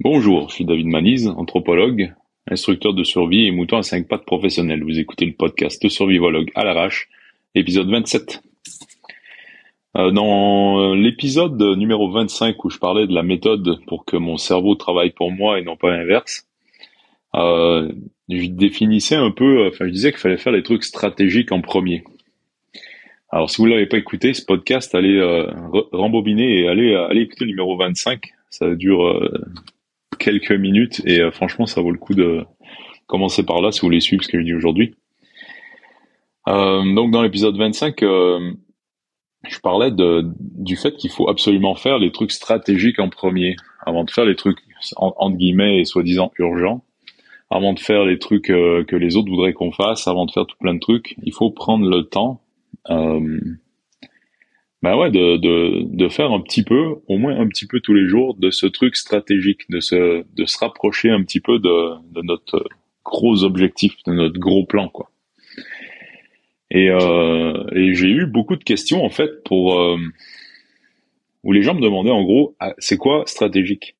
Bonjour, je suis David Manise, anthropologue, instructeur de survie et mouton à 5 pattes professionnel. Vous écoutez le podcast Survivologue à l'arrache, épisode 27. Euh, dans l'épisode numéro 25 où je parlais de la méthode pour que mon cerveau travaille pour moi et non pas l'inverse, euh, je définissais un peu, enfin je disais qu'il fallait faire les trucs stratégiques en premier. Alors si vous l'avez pas écouté, ce podcast, allez euh, rembobiner et allez, allez écouter le numéro 25. Ça dure quelques minutes et euh, franchement ça vaut le coup de commencer par là si vous voulez suivre ce que je dis aujourd'hui. Euh, donc dans l'épisode 25, euh, je parlais du fait qu'il faut absolument faire les trucs stratégiques en premier, avant de faire les trucs entre guillemets et soi-disant urgents, avant de faire les trucs que les autres voudraient qu'on fasse, avant de faire tout plein de trucs, il faut prendre le temps bah ouais, de, de, de faire un petit peu, au moins un petit peu tous les jours, de ce truc stratégique, de se, de se rapprocher un petit peu de, de notre gros objectif, de notre gros plan, quoi. Et, euh, et j'ai eu beaucoup de questions en fait pour euh, où les gens me demandaient en gros, ah, c'est quoi stratégique?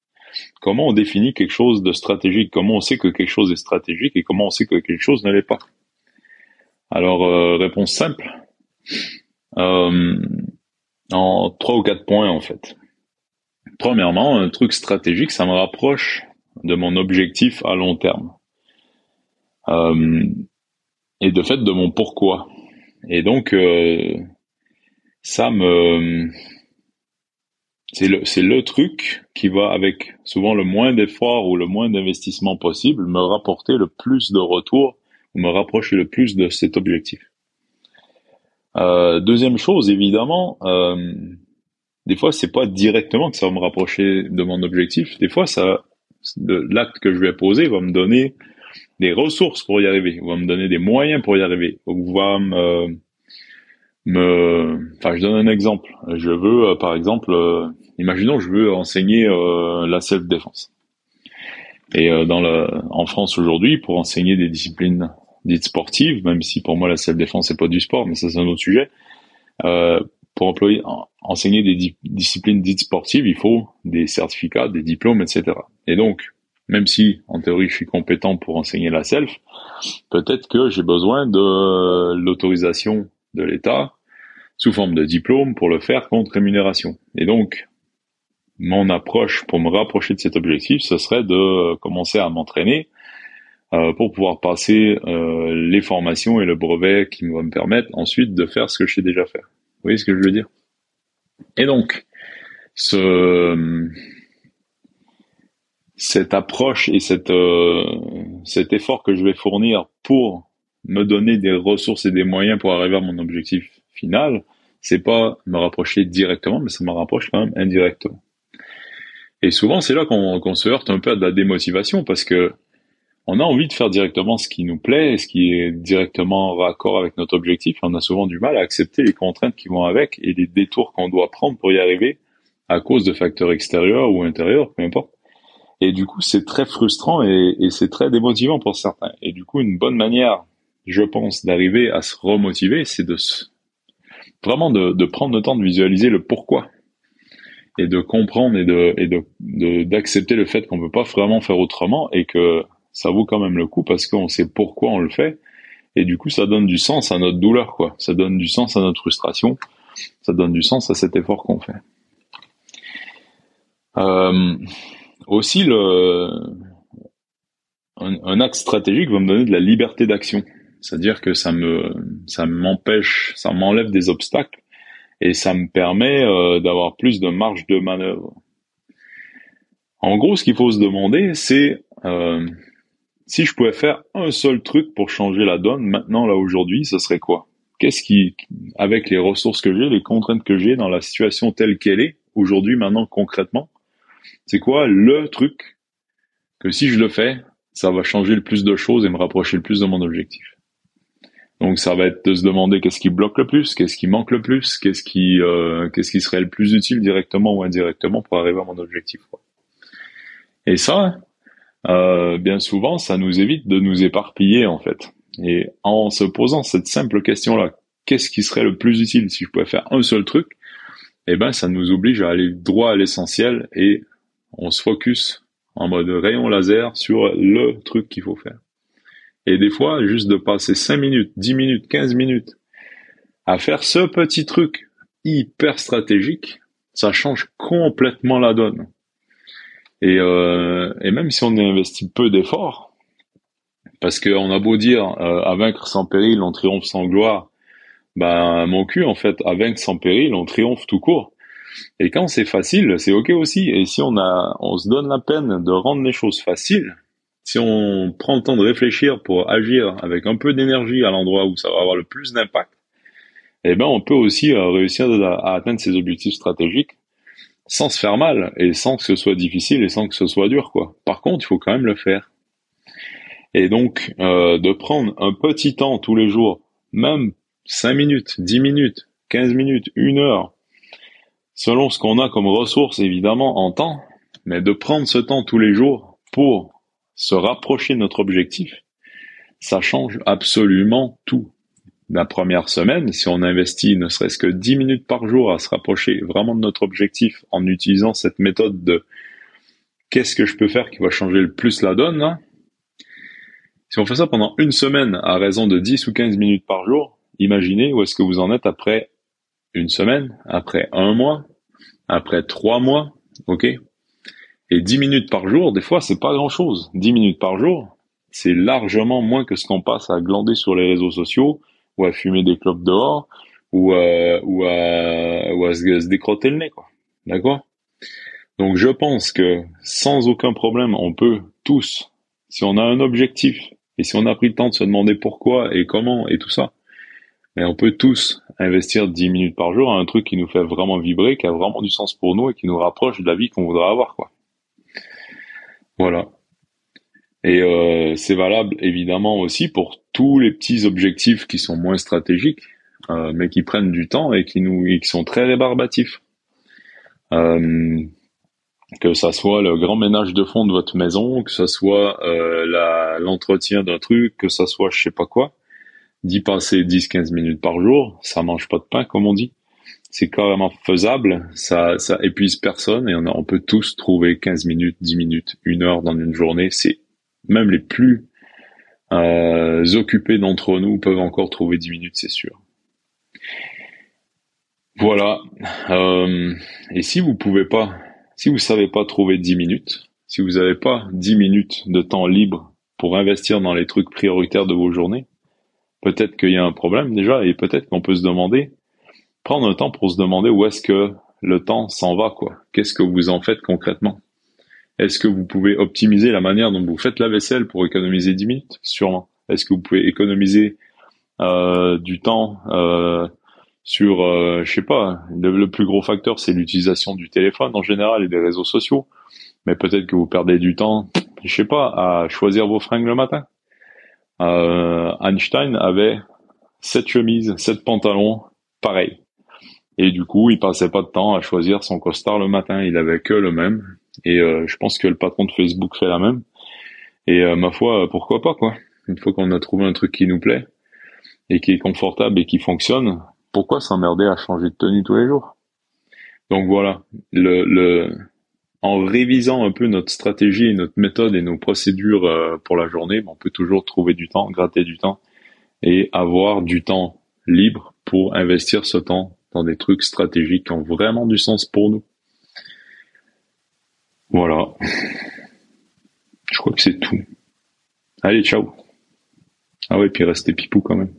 Comment on définit quelque chose de stratégique? Comment on sait que quelque chose est stratégique et comment on sait que quelque chose ne l'est pas? Alors euh, réponse simple. En trois ou quatre points en fait. Premièrement, un truc stratégique, ça me rapproche de mon objectif à long terme. Euh, et de fait de mon pourquoi. Et donc, euh, ça me... C'est le, c'est le truc qui va avec souvent le moins d'efforts ou le moins d'investissement possible me rapporter le plus de retours ou me rapprocher le plus de cet objectif. Euh, deuxième chose, évidemment, euh, des fois, c'est pas directement que ça va me rapprocher de mon objectif. Des fois, ça, l'acte que je vais poser va me donner des ressources pour y arriver, va me donner des moyens pour y arriver, va me, me, enfin, je donne un exemple. Je veux, euh, par exemple, imaginons, je veux enseigner la self-défense. Et dans le, en France aujourd'hui, pour enseigner des disciplines dites sportives, même si pour moi la self-défense c'est pas du sport, mais ça c'est un autre sujet. Euh, pour employer, enseigner des disciplines dites sportives, il faut des certificats, des diplômes, etc. Et donc, même si en théorie je suis compétent pour enseigner la self, peut-être que j'ai besoin de l'autorisation de l'État sous forme de diplôme pour le faire contre rémunération. Et donc, mon approche pour me rapprocher de cet objectif, ce serait de commencer à m'entraîner pour pouvoir passer euh, les formations et le brevet qui vont me permettre ensuite de faire ce que je sais déjà faire. Vous voyez ce que je veux dire? Et donc, ce, cette approche et cette, euh, cet effort que je vais fournir pour me donner des ressources et des moyens pour arriver à mon objectif final, c'est pas me rapprocher directement, mais ça me rapproche quand même indirectement. Et souvent, c'est là qu'on se heurte un peu à de la démotivation parce que on a envie de faire directement ce qui nous plaît ce qui est directement en raccord avec notre objectif. on a souvent du mal à accepter les contraintes qui vont avec et les détours qu'on doit prendre pour y arriver à cause de facteurs extérieurs ou intérieurs, peu importe. Et du coup, c'est très frustrant et, c'est très démotivant pour certains. Et du coup, une bonne manière, je pense, d'arriver à se remotiver, c'est de vraiment de, prendre le temps de visualiser le pourquoi et de comprendre et de d'accepter le fait qu'on peut pas vraiment faire autrement et que ça vaut quand même le coup parce qu'on sait pourquoi on le fait. Et du coup, ça donne du sens à notre douleur, quoi. Ça donne du sens à notre frustration. Ça donne du sens à cet effort qu'on fait. Euh, aussi, le, un, axe stratégique va me donner de la liberté d'action. C'est-à-dire que ça me, ça m'empêche, ça m'enlève des obstacles et ça me permet euh, d'avoir plus de marge de manœuvre. En gros, ce qu'il faut se demander, c'est euh, si je pouvais faire un seul truc pour changer la donne maintenant, là, aujourd'hui, ce serait quoi? Qu'est-ce qui, avec les ressources que j'ai, les contraintes que j'ai dans la situation telle qu'elle est, aujourd'hui, maintenant, concrètement, c'est quoi le truc que si je le fais, ça va changer le plus de choses et me rapprocher le plus de mon objectif? Donc ça va être de se demander qu'est-ce qui bloque le plus, qu'est-ce qui manque le plus, qu'est-ce qui euh, qu'est-ce qui serait le plus utile directement ou indirectement pour arriver à mon objectif. Et ça, euh, bien souvent, ça nous évite de nous éparpiller en fait. Et en se posant cette simple question-là, qu'est-ce qui serait le plus utile si je pouvais faire un seul truc? Eh ben, ça nous oblige à aller droit à l'essentiel et on se focus en mode rayon laser sur le truc qu'il faut faire. Et des fois, juste de passer 5 minutes, 10 minutes, 15 minutes à faire ce petit truc hyper stratégique, ça change complètement la donne. Et, euh, et même si on investit peu d'efforts, parce qu'on a beau dire euh, à vaincre sans péril, on triomphe sans gloire, ben mon cul en fait, à vaincre sans péril, on triomphe tout court. Et quand c'est facile, c'est ok aussi. Et si on a, on se donne la peine de rendre les choses faciles, si on prend le temps de réfléchir pour agir avec un peu d'énergie à l'endroit où ça va avoir le plus d'impact, eh ben on peut aussi euh, réussir à, atteindre ses objectifs stratégiques sans se faire mal et sans que ce soit difficile et sans que ce soit dur quoi. Par contre, il faut quand même le faire. Et donc euh, de prendre un petit temps tous les jours, même 5 minutes, 10 minutes, 15 minutes, une heure, selon ce qu'on a comme ressources évidemment en temps, mais de prendre ce temps tous les jours pour se rapprocher de notre objectif, ça change absolument tout. La première semaine, si on investit ne serait-ce que 10 minutes par jour à se rapprocher vraiment de notre objectif en utilisant cette méthode de qu'est-ce que je peux faire qui va changer le plus la donne, si on fait ça pendant une semaine à raison de 10 ou 15 minutes par jour, imaginez où est-ce que vous en êtes après une semaine, après un mois, après trois mois, ok? Et 10 minutes par jour, des fois, c'est pas grand chose. 10 minutes par jour, c'est largement moins que ce qu'on passe à glander sur les réseaux sociaux, ou à fumer des clopes dehors, ou, à, ou, à, ou à se, décrotter le nez, quoi. D'accord? Donc je pense que sans aucun problème, on peut tous, si on a un objectif, et si on a pris le temps de se demander pourquoi et comment et tout ça, mais on peut tous investir 10 minutes par jour à un truc qui nous fait vraiment vibrer, qui a vraiment du sens pour nous et qui nous rapproche de la vie qu'on voudrait avoir, quoi. Voilà. Et euh, c'est valable évidemment aussi pour tous les petits objectifs qui sont moins stratégiques, euh, mais qui prennent du temps et qui nous et qui sont très rébarbatifs. Euh, que ça soit le grand ménage de fond de votre maison, que ça soit la l'entretien d'un truc, que ça soit je sais pas quoi, d'y passer 10-15 minutes par jour, ça mange pas de pain comme on dit c'est carrément faisable, ça, ça épuise personne et on, on, peut tous trouver 15 minutes, 10 minutes, une heure dans une journée. C'est même les plus euh, occupés d'entre nous peuvent encore trouver 10 minutes, c'est sûr. Voilà. Euh, et si vous pouvez pas, si vous savez pas trouver 10 minutes, si vous n'avez pas 10 minutes de temps libre pour investir dans les trucs prioritaires de vos journées, peut-être qu'il y a un problème déjà et peut-être qu'on peut se demander prendre un temps pour se demander où est-ce que le temps s'en va, quoi. Qu'est-ce que vous en faites concrètement? Est-ce que vous pouvez optimiser la manière dont vous faites la vaisselle pour économiser 10 minutes? Sûrement. Est-ce que vous pouvez économiser euh, du temps euh, sur, euh, je sais pas, le, plus gros facteur c'est l'utilisation du téléphone en général et des réseaux sociaux. Mais peut-être que vous perdez du temps, je sais pas, à choisir vos fringues le matin. Euh, Einstein avait sept chemises, sept pantalons, pareil. Et du coup, il passait pas de temps à choisir son costard le matin. Il avait que le même. Et euh, je pense que le patron de Facebook fait la même. Et euh, ma foi, pourquoi pas quoi Une fois qu'on a trouvé un truc qui nous plaît et qui est confortable et qui fonctionne, pourquoi s'emmerder à changer de tenue tous les jours? Donc voilà, en révisant un peu notre stratégie, notre méthode et nos procédures euh, pour la journée, on peut toujours trouver du temps, gratter du temps et avoir du temps libre pour investir ce temps dans des trucs stratégiques qui ont vraiment du sens pour nous. Voilà. Je crois que c'est tout. Allez, ciao. Ah ouais, puis restez pipou quand même.